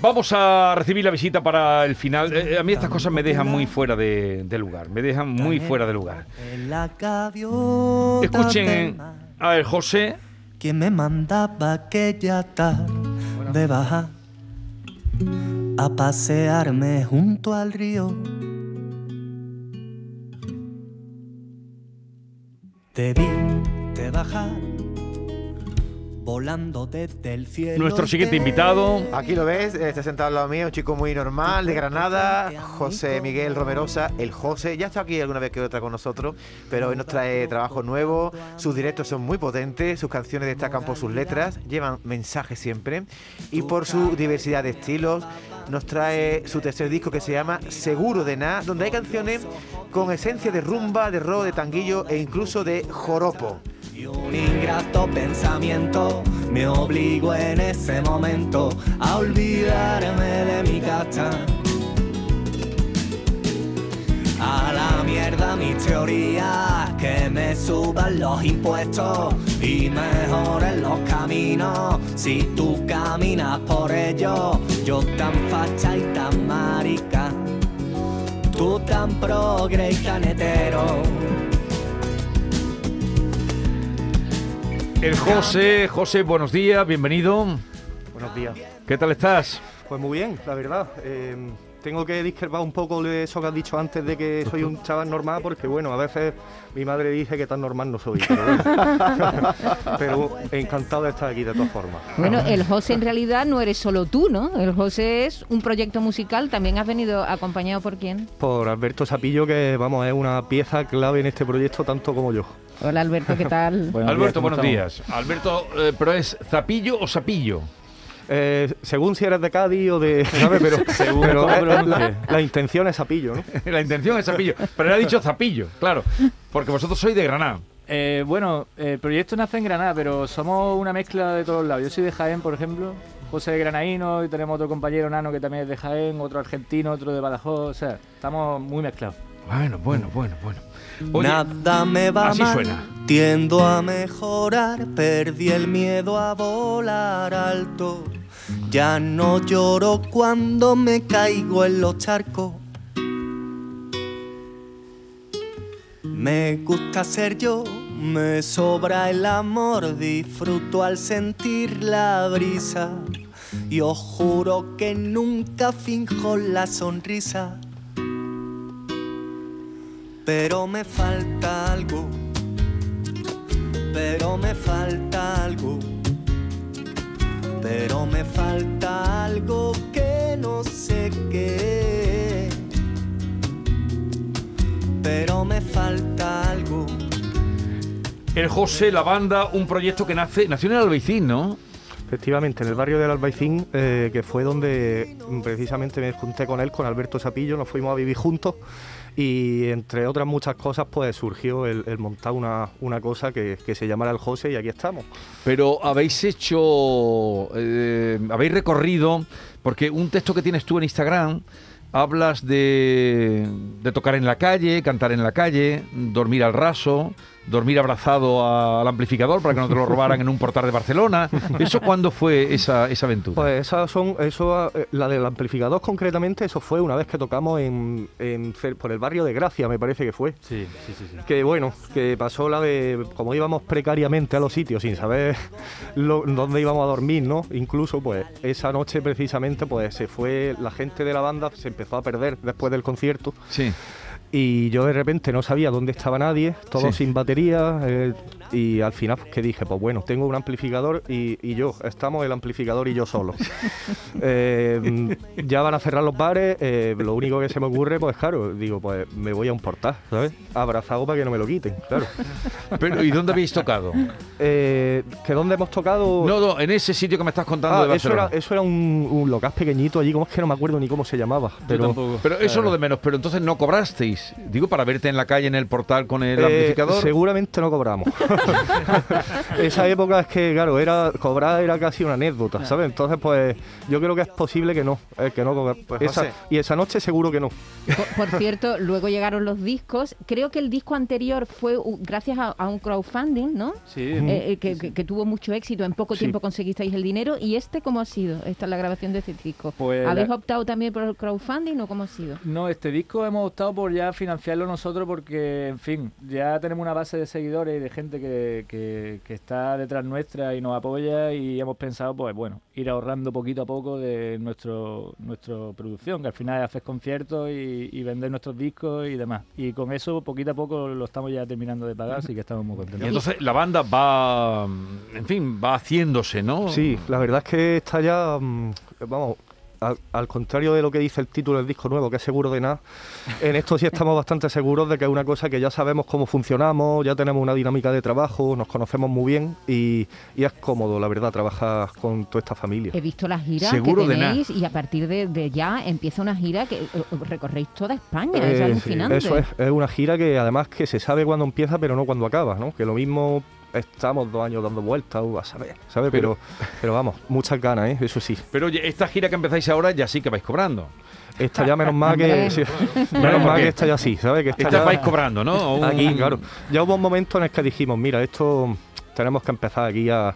Vamos a recibir la visita para el final. Eh, a mí estas cosas me dejan muy fuera de, de lugar. Me dejan muy fuera de lugar. Escuchen a ver, José. Quien me mandaba aquella tarde bajar a pasearme junto al río. Debí de bajar volando desde el cielo. Nuestro siguiente invitado. Aquí lo ves, está sentado al lado mío, un chico muy normal, de Granada, José Miguel Romerosa, el José. Ya está aquí alguna vez que otra con nosotros, pero hoy nos trae trabajo nuevo. Sus directos son muy potentes, sus canciones destacan por sus letras, llevan mensajes siempre y por su diversidad de estilos. Nos trae su tercer disco que se llama Seguro de Nada, donde hay canciones con esencia de rumba, de rock, de tanguillo e incluso de joropo. Y un ingrato pensamiento me obligó en ese momento a olvidarme de mi casa. A la mierda mis teorías, que me suban los impuestos y mejoren los caminos. Si tú caminas por ellos, yo tan facha y tan marica, tú tan progre y tan hetero. El José. José, buenos días, bienvenido. Buenos días. ¿Qué tal estás? Pues muy bien, la verdad. Eh, tengo que discrepar un poco de eso que has dicho antes de que soy un chaval normal, porque bueno, a veces mi madre dice que tan normal no soy. Pero, bueno. Pero encantado de estar aquí de todas formas. Bueno, el José en realidad no eres solo tú, ¿no? El José es un proyecto musical, también has venido acompañado por quién? Por Alberto Sapillo, que vamos, es una pieza clave en este proyecto tanto como yo. Hola Alberto, ¿qué tal? Alberto, buenos días. Alberto, eh, ¿pero es Zapillo o Sapillo? Eh, según si eres de Cádiz o de. ¿sabes? Pero, pero, eh, la, la intención es Zapillo, ¿no? La intención es Zapillo. Pero él ha dicho Zapillo, claro. Porque vosotros sois de Granada. Eh, bueno, el proyecto nace en Granada, pero somos una mezcla de todos lados. Yo soy de Jaén, por ejemplo. José de Granaíno y tenemos otro compañero nano que también es de Jaén, otro argentino, otro de Badajoz. O sea, estamos muy mezclados. Bueno, bueno, bueno, bueno. Oye, Nada me va así mal, suena. tiendo a mejorar, perdí el miedo a volar alto. Ya no lloro cuando me caigo en los charcos. Me gusta ser yo, me sobra el amor, disfruto al sentir la brisa. Y os juro que nunca finjo la sonrisa. Pero me falta algo, pero me falta algo, pero me falta algo que no sé qué. Pero me falta algo. El José, la banda, un proyecto que nace, nació en el Albaicín, ¿no? Efectivamente, en el barrio del Albaicín, eh, que fue donde mm, precisamente me junté con él, con Alberto Sapillo, nos fuimos a vivir juntos y entre otras muchas cosas pues surgió el, montar una, una cosa que, que se llamara el José y aquí estamos. Pero habéis hecho, eh, habéis recorrido, porque un texto que tienes tú en Instagram, hablas de, de tocar en la calle, cantar en la calle, dormir al raso, dormir abrazado a- al amplificador para que no te lo robaran en un portal de Barcelona. ¿Eso cuándo fue esa, esa aventura? Pues esas son, eso, eh, la del amplificador concretamente, eso fue una vez que tocamos en, por el barrio de Gracia, me parece que fue. Sí, sí, sí. sí. Que bueno, que pasó la de, como íbamos precariamente a los sitios sin saber lo- dónde íbamos a dormir, ¿no? Incluso pues esa noche precisamente pues se fue, la gente de la banda se empezó a perder después del concierto Sí. Y yo de repente no sabía dónde estaba nadie, todo Sí. sin batería eh, y al final pues, que dije, pues bueno, tengo un amplificador y, y yo, estamos el amplificador y yo solo. Eh, ya van a cerrar los bares, eh, lo único que se me ocurre, pues claro, digo, pues me voy a un portal, ¿sabes? Abrazado para que no me lo quiten, claro. Pero, ¿Y dónde habéis tocado? Eh, ¿Que dónde hemos tocado? No, no, en ese sitio que me estás contando Ah, de eso era, eso era un, un local pequeñito allí, como es que no me acuerdo ni cómo se llamaba. Pero, Pero eso es lo de menos, pero entonces no cobrasteis. Cobráis? Digo, para verte en la calle en el portal con el Eh, amplificador. seguramente no cobramos. Esa época es que, claro, era cobrar era casi una anécdota, ¿sabes? Entonces, pues yo creo que es posible que no, eh, que no Pues, esa- José. y esa noche seguro que no. Por, por cierto, luego llegaron los discos. Creo que el disco anterior fue gracias a, a un crowdfunding, ¿no? Sí, Eh, eh, que, que- que tuvo mucho éxito. En poco Sí. tiempo conseguisteis el dinero. ¿Y este cómo ha sido? Esta es la grabación de este disco. Pues ¿Habéis la- optado también por el crowdfunding o cómo ha sido? No, este disco hemos optado por ya financiarlo nosotros porque, en fin, ya tenemos una base de seguidores y de gente que, que- que está detrás nuestra y nos apoya y hemos pensado, pues bueno, ir ahorrando poquito a poco de nuestro nuestra producción, que al final es hacer conciertos y, y vender nuestros discos y demás. Y con eso, poquito a poco, lo estamos ya terminando de pagar, así que estamos muy Y contentos. entonces la banda va, en fin, va haciéndose, ¿no? Sí, la verdad es que está ya, mm, vamos, al, al contrario de lo que dice el título del disco nuevo, que es seguro de nada, en esto sí estamos bastante seguros de que es una cosa que ya sabemos cómo funcionamos, ya tenemos una dinámica de trabajo, nos conocemos muy bien y, y es cómodo, la verdad, trabajar con toda esta familia. He visto las giras Seguro que tenéis y a partir de, de ya empieza una gira que recorréis toda España. es Eh, alucinante. Eso es, es una gira que además que se sabe cuándo empieza pero no cuándo acaba, ¿no? Que lo mismo estamos dos años dando vueltas, uh, a saber, ¿sabes? Pero, pero vamos, muchas ganas, ¿eh? Eso sí. Pero oye, esta gira que empezáis ahora ya sí que vais cobrando. Esta ya menos mal que... Hombre. sí, ¿por menos mal que esta ya sí, ¿sabes? Que esta Esta ya- vais cobrando, ¿no? Un- Aquí, claro. Ya hubo un momento en el que dijimos, mira, esto tenemos que empezar aquí a...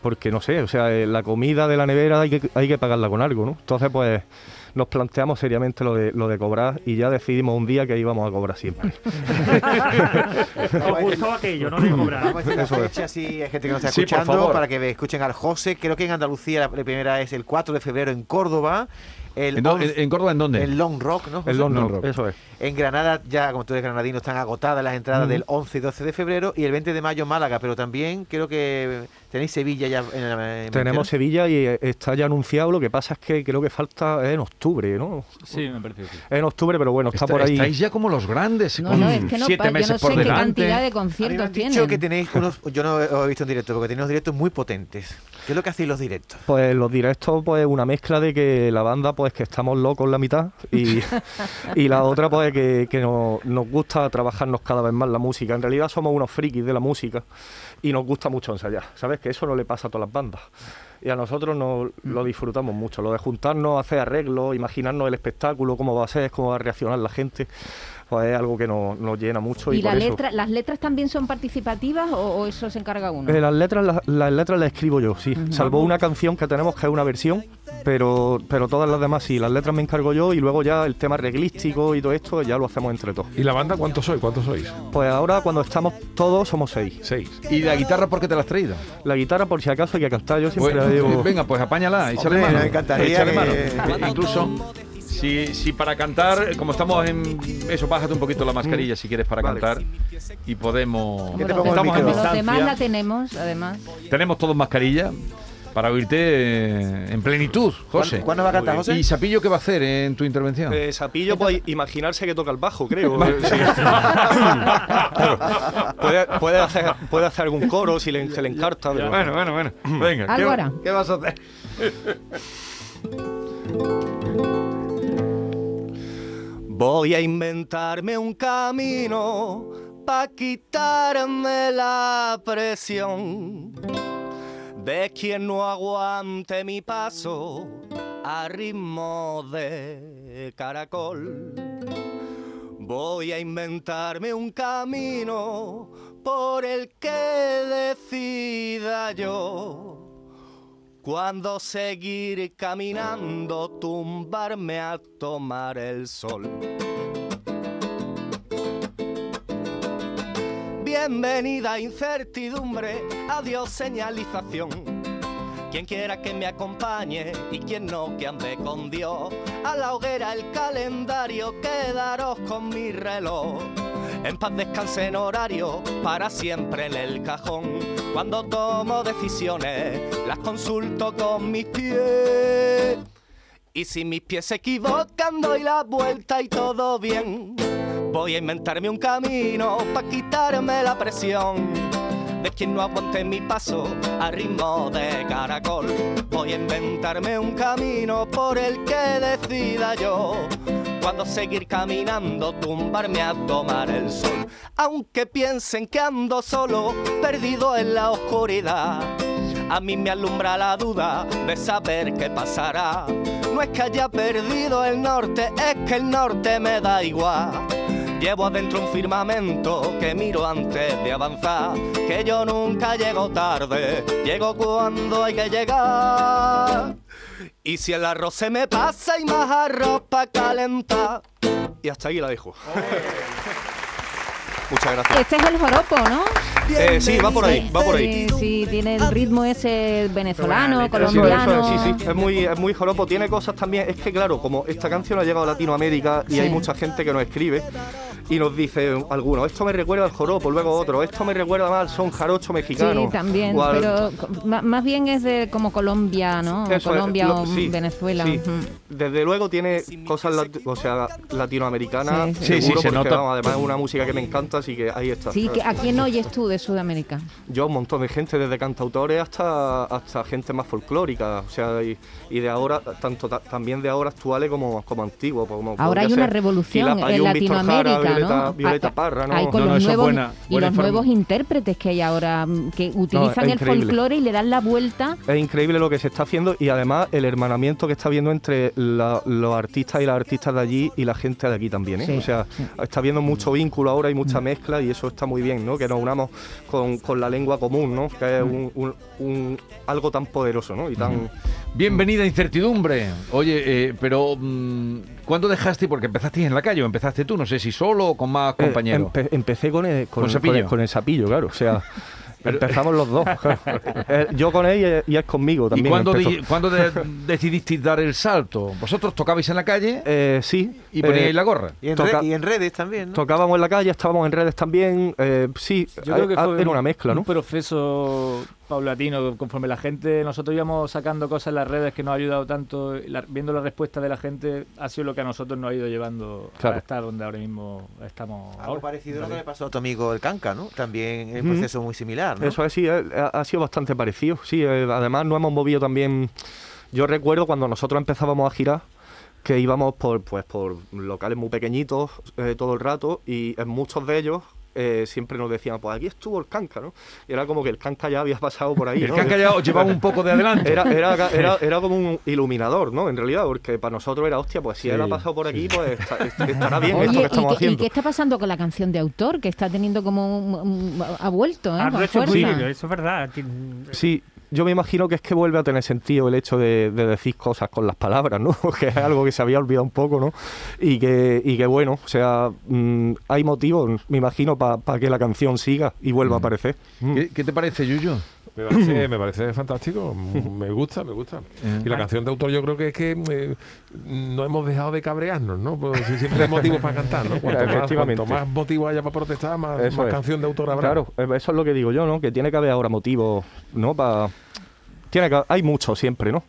Porque no sé, o sea, eh, la comida de la nevera hay que, hay que pagarla con algo, ¿no? Entonces, pues nos planteamos seriamente lo de, lo de cobrar y ya decidimos un día que íbamos a cobrar siempre. Os gustó aquello, no de cobrar. Vamos a decir la Eso es. fecha, si hay gente que nos está Sí, escuchando, para que escuchen al José. Creo que en Andalucía la, la primera es el 4 de febrero en Córdoba. El ¿En, dó- 11 en- en Córdoba en dónde? el Long Rock, ¿no? José? El Long Long Rock, eso es. En Granada, ya como tú eres granadino, están agotadas las entradas del 11 y 12 de febrero y el 20 de mayo Málaga, pero también creo que tenéis Sevilla ya en la en Tenemos Sevilla y eh, está ya anunciado, lo que pasa es que creo que falta en octubre, ¿no? Sí, me parece que sí. En octubre, pero bueno, está Está- por ahí. Estáis ya como los grandes, No, con no, es que no, siete pa- yo meses no sé por qué delante. cantidad de conciertos tienen. que tenéis unos, yo no os he visto en directo, porque tenéis unos directos muy potentes. ¿Qué es lo que hacéis los directos? Pues los directos, pues una mezcla de que la banda, pues que estamos locos la mitad y, y la otra, pues que, que nos, nos gusta trabajarnos cada vez más la música. En realidad somos unos frikis de la música y nos gusta mucho ensayar, ¿sabes? Que eso no le pasa a todas las bandas. Y a nosotros nos, lo disfrutamos mucho, lo de juntarnos, hacer arreglos, imaginarnos el espectáculo, cómo va a ser, cómo va a reaccionar la gente, pues es algo que nos, nos llena mucho. Y, ¿Y la eso- las letras también son participativas o, o eso se encarga uno? Eh, las letras las, las letras las escribo yo, sí. Salvo una canción que tenemos que es una versión, pero, pero todas las demás sí. Las letras me encargo yo y luego ya el tema reglístico y todo esto ya lo hacemos entre todos. ¿Y la banda cuántos sois? ¿Cuántos sois? Pues ahora cuando estamos todos somos seis. Seis. ¿Y la guitarra por qué te la has traído? La guitarra por si acaso hay que cantar, yo siempre Pues, la llevo... Venga, pues apáñala, échale Hombre, mano. nos encantaría échale que- mano. Que incluso, si, si para cantar, como estamos en... Eso, bájate un poquito la mascarilla si quieres para Vale. cantar y podemos... Te estamos en como los demás la distancia. tenemos, además. Tenemos todos mascarilla para oírte eh, en plenitud, José. ¿Cuándo, cuándo va a cantar, José? ¿Y Sapillo qué va a hacer en tu intervención? Eh, Sapillo, pues imaginarse que toca el bajo, creo. Claro. puede, puede hacer, puede hacer algún coro si le, se le encarta. pero- Bueno, bueno, bueno. Venga, ¿qué, va-. ¿qué vas a hacer? Voy a inventarme un camino para quitarme la presión de quien no aguante mi paso a ritmo de caracol. Voy a inventarme un camino por el que decida yo. Cuando seguir caminando, tumbarme a tomar el sol. Bienvenida incertidumbre, adiós señalización. Quien quiera que me acompañe y quien no que ande con Dios. A la hoguera el calendario, quedaros con mi reloj. En paz descanse en horario, para siempre en el cajón. Cuando tomo decisiones, las consulto con mis pies. Y si mis pies se equivocan, doy la vuelta y todo bien. Voy a inventarme un camino para quitarme la presión de quien no aguante mi paso a ritmo de caracol. Voy a inventarme un camino por el que decida yo. cuando seguir caminando, tumbarme a tomar el sol. Aunque piensen que ando solo, perdido en la oscuridad. A mí me alumbra la duda de saber qué pasará. No es que haya perdido el norte, es que el norte me da igual. Llevo adentro un firmamento que miro antes de avanzar. Que yo nunca llego tarde, llego cuando hay que llegar. Y si el arroz se me pasa y más arroz pa' calentar. Y hasta ahí la dejo. Muchas gracias. Este es el joropo, ¿no? Eh, sí, va por ahí, va por ahí. Sí, sí, tiene el ritmo ese venezolano, colombiano. sí, sí, es muy, es muy joropo, tiene cosas también, es que claro, como esta canción ha llegado a Latinoamérica y Sí. hay mucha gente que nos escribe y nos dice algunos, esto me recuerda al joropo, luego otro, esto me recuerda más al son jarocho mexicano. Sí, también, al- pero más bien es de como Colombia, ¿no? Eso es, Colombia lo- o sí, Venezuela. sí. Desde luego tiene cosas lati- o sea, latinoamericanas, Sí, sí. Sí, sí, seguro, se porque, nota. vamos, además es una música que me encanta, así que ahí está. Sí, que ¿a quién oyes tú de Sudamérica? Yo un montón de gente, desde cantautores hasta, hasta gente más folclórica, o sea, y, y de ahora, tanto ta- también de ahora actuales como, como antiguos. Como Ahora hay una ser revolución en Latinoamérica, Violeta, ¿no? Violeta Hay- Parra, ¿no? Hay con No, no, los nuevos buena- y buena los nuevos intérpretes que hay ahora mm, que utilizan el increíble. folclore y le dan la vuelta. Es increíble lo que se está haciendo y además el hermanamiento que está habiendo entre la- los artistas y las artistas de allí y la gente de aquí también. ¿eh? Sí, O sea, está habiendo mucho vínculo ahora y mucha mezcla y eso está muy bien, ¿no? Que nos unamos con, con la lengua común, ¿no? Que es un, un- un- algo tan poderoso, ¿no? Y tan... Bienvenida incertidumbre. Oye, eh, pero mm, ¿cuándo dejaste? Porque empezaste en la calle o empezaste tú, no sé si solo o con más Eh, compañeros. empe- empecé con el, con, ¿Con el- Sapillo? con el- con el sapillo, claro. O sea, empezamos los dos. claro. Eh, yo con él y, y él conmigo ¿Y también. cuándo, empezó. di- cuándo de- decidisteis dar el salto? ¿Vosotros tocabais en la calle Eh, sí. y poníais eh, la gorra? Y en, Toca- re- y en redes también, ¿no? Tocábamos en la calle, estábamos en redes también. eh, sí, Yo creo que ah, fue era una mezcla, ¿no? un proceso paulatino, conforme la gente, nosotros íbamos sacando cosas en las redes que nos ha ayudado tanto, y la- viendo la respuesta de la gente, ha sido lo que a nosotros nos ha ido llevando Claro. a estar donde ahora mismo estamos. Algo ahora. parecido a lo que le pasó a tu amigo el Canca, ¿no? También es un proceso muy similar, ¿no? Eso es, sí, ha, ha sido bastante parecido. Sí, eh, además nos hemos movido también. Yo recuerdo cuando nosotros empezábamos a girar que íbamos por, pues, por locales muy pequeñitos eh, todo el rato y en muchos de ellos eh, siempre nos decían, pues aquí estuvo el canca, ¿no? Y era como que el canca ya había pasado por ahí. El ¿no? que han callado os llevaba un poco de adelante. Era, era, era, era como un iluminador, ¿no? En realidad, porque para nosotros era, hostia, pues si él ha pasado por aquí, pues está- estará bien esto Oye, que ¿y estamos y haciendo. qué está pasando con la canción de autor? Que está teniendo como un, un- ha vuelto, ¿eh? Ah, Con eso, fuerza. sí, eso es verdad. Sí, yo me imagino que es que vuelve a tener sentido el hecho de, de decir cosas con las palabras, ¿no? que es algo que se había olvidado un poco, ¿no? Y que, y que bueno, o sea, mm, hay motivos, me imagino, para que la canción siga y vuelva a aparecer. Mm. ¿Qué, qué te parece, Yuyu? Me parece, me parece fantástico, me gusta, me gusta. Y la canción de autor yo creo que es que eh, no hemos dejado de cabrearnos, ¿no? Pues si siempre hay motivos para cantar, ¿no? Cuanto más, cuanto más motivo haya para protestar, más, canción de autor habrá. Claro, eh, eso es lo que digo yo, ¿no? Que tiene que haber ahora motivos, ¿no? Para... Tiene que... Hay mucho siempre, ¿no?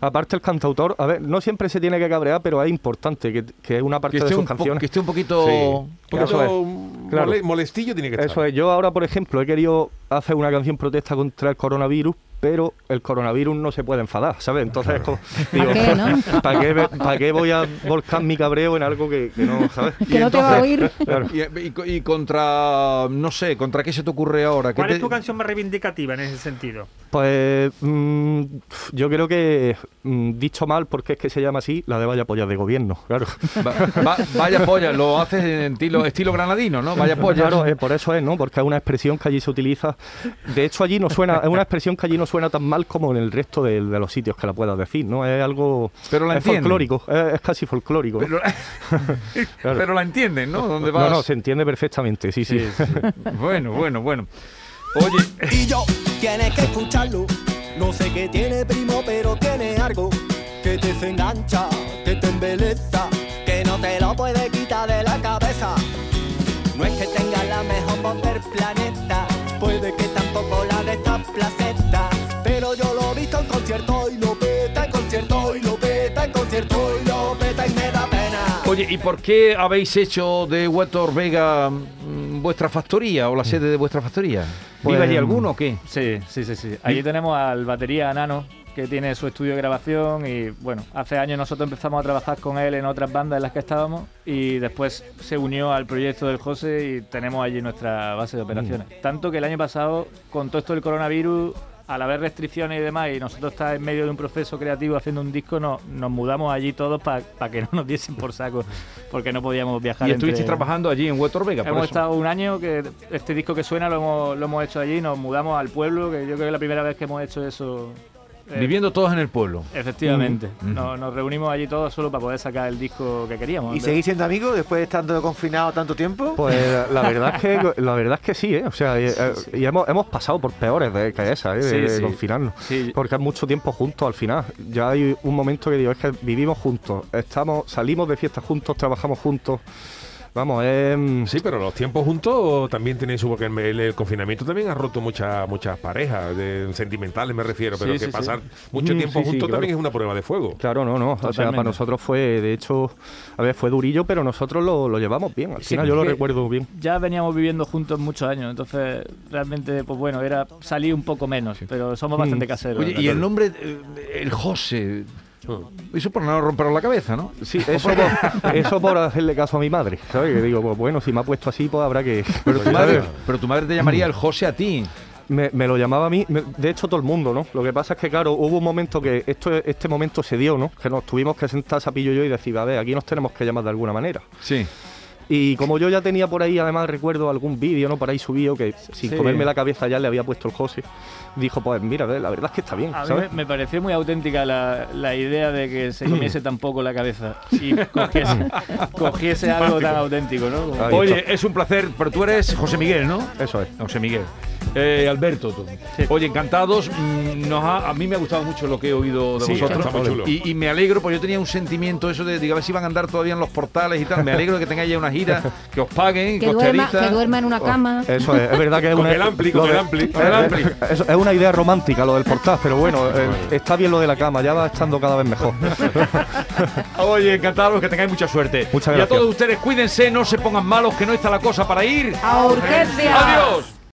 Aparte el cantautor, a ver, no siempre se tiene que cabrear, pero es importante que, que una parte Que de sus canciones... que esté un poquito... Sí. Un poquito Eso es, mole- claro. molestillo tiene que estar. Eso es, yo ahora, por ejemplo, he querido hacer una canción protesta contra el coronavirus, pero el coronavirus no se puede enfadar, ¿sabes? Entonces, es como, digo, qué, no? ¿para qué, me- para qué voy a volcar mi cabreo en algo que, que no, ¿sabes? Que no te va a oír. Claro. Y, y- y contra, no sé, ¿contra qué se te ocurre ahora? ¿Qué ¿Cuál te- es tu canción más reivindicativa en ese sentido? Pues mm, yo creo que, mm, dicho mal, porque es que se llama así, la de vaya pollas de gobierno, claro. Va- va- vaya polla, lo haces en estilo, estilo granadino, ¿no? Vaya polla. Claro, eh, por eso es, ¿no? Porque es una expresión que allí se utiliza. De hecho, allí no suena, es una expresión que allí no suena tan mal como en el resto de, de los sitios que la puedas decir, ¿no? Es algo Pero la es entienden. folclórico, es, es casi folclórico. ¿no? Pero, Claro. pero la entienden, ¿no? ¿Dónde No, vas? no, se entiende perfectamente, sí, sí. Bueno, bueno, bueno. Oye, Y yo, tienes que escucharlo. No sé qué tiene, primo, pero tiene algo que te desengancha, que te embeleza, que no te lo puede quitar de la cabeza. No es que tenga la mejor voz del planeta, puede que concierto y lo peta en concierto y lo peta en concierto y lo peta y me da pena. oye, ¿y por qué habéis hecho de Huetor Vega mm, vuestra factoría o la sede de vuestra factoría? ¿Vive Pues, allí alguno o qué? Sí, sí, sí, sí. Allí tenemos al batería Nano, que tiene su estudio de grabación y bueno, hace años nosotros empezamos a trabajar con él en otras bandas en las que estábamos y después se unió al proyecto del José y tenemos allí nuestra base de operaciones. Tanto que el año pasado, con todo esto del coronavirus, al haber restricciones y demás, y nosotros estar en medio de un proceso creativo haciendo un disco, no, nos mudamos allí todos para que no nos diesen por saco, porque no podíamos viajar. Y estuviste entre- trabajando allí en Huerto Vega, Hemos estado un año que este disco que suena lo hemos, lo hemos hecho allí, nos mudamos al pueblo, que yo creo que es la primera vez que hemos hecho eso. Eh, Viviendo todos en el pueblo. Efectivamente. Mm. Nos, nos reunimos allí todos solo para poder sacar el disco que queríamos. ¿Y seguís siendo amigos después de estando confinado tanto tiempo? Pues la verdad es que la verdad es que sí, ¿eh? O sea, y, eh, y hemos, hemos pasado por peores de, que esa, ¿eh? de, Sí, de sí. confinarnos. Sí. Porque es mucho tiempo juntos al final. Ya hay un momento que digo, es que vivimos juntos, estamos, salimos de fiesta juntos, trabajamos juntos. Vamos, es... Sí, pero los tiempos juntos también tienen su... Porque el, el confinamiento también ha roto muchas muchas parejas, de, sentimentales me refiero, pero Sí, que sí, sí. pasar mucho Mm, tiempo sí, sí, juntos claro. también es una prueba de fuego. Claro, no, no. O sea, para nosotros fue, de hecho, a ver, fue durillo, pero nosotros lo, lo llevamos bien. Al Sí, final yo lo recuerdo bien. Ya veníamos viviendo juntos muchos años, entonces realmente, pues bueno, era salir un poco menos, pero somos bastante Mm. caseros. Oye, y el nombre, eh, el José, eso por no romper la cabeza, ¿no? Sí, eso por, eso por hacerle caso a mi madre, ¿sabes? Que digo, pues bueno, si me ha puesto así, pues habrá que... Pero tu madre, pero tu madre te llamaría el José a ti. Me, me lo llamaba a mí, me- de hecho todo el mundo, ¿no? Lo que pasa es que, claro, hubo un momento que esto, este momento se dio, ¿no? Que nos tuvimos que sentar Sapillo y yo y decir, a ver, aquí nos tenemos que llamar de alguna manera. Sí. Y como yo ya tenía por ahí, además recuerdo algún vídeo, ¿no? Por ahí subido, que sin Sí. comerme la cabeza ya le había puesto el José, dijo, pues mira, la verdad es que está bien, A mí ¿sabes? me, me pareció muy auténtica la, la idea de que se comiese tan poco la cabeza y cogiese, cogiese algo tan auténtico, ¿no? Como- Oye, es un placer, pero tú eres José Miguel, ¿no? Eso es. José Miguel. Eh, Alberto, tú. Oye, encantados. mm, Nos ha- a mí me ha gustado mucho lo que he oído de Sí, vosotros. está muy chulo. Y, y me alegro, porque yo tenía un sentimiento eso de, digo, a ver si van a andar todavía en los portales y tal. Me alegro de que tengáis ya una gira, que os paguen, Que duerma, que duerma en una cama. Eso es, es verdad que es Con una... el ampli, con el ampli. Con el ampli. Es, es una idea romántica lo del portal, pero bueno, eh, está bien lo de la cama, ya va estando cada vez mejor. Oye, encantados, que tengáis mucha suerte. Muchas y a gracias. todos ustedes, cuídense, no se pongan malos, que no está la cosa para ir. A urgencia. Adiós.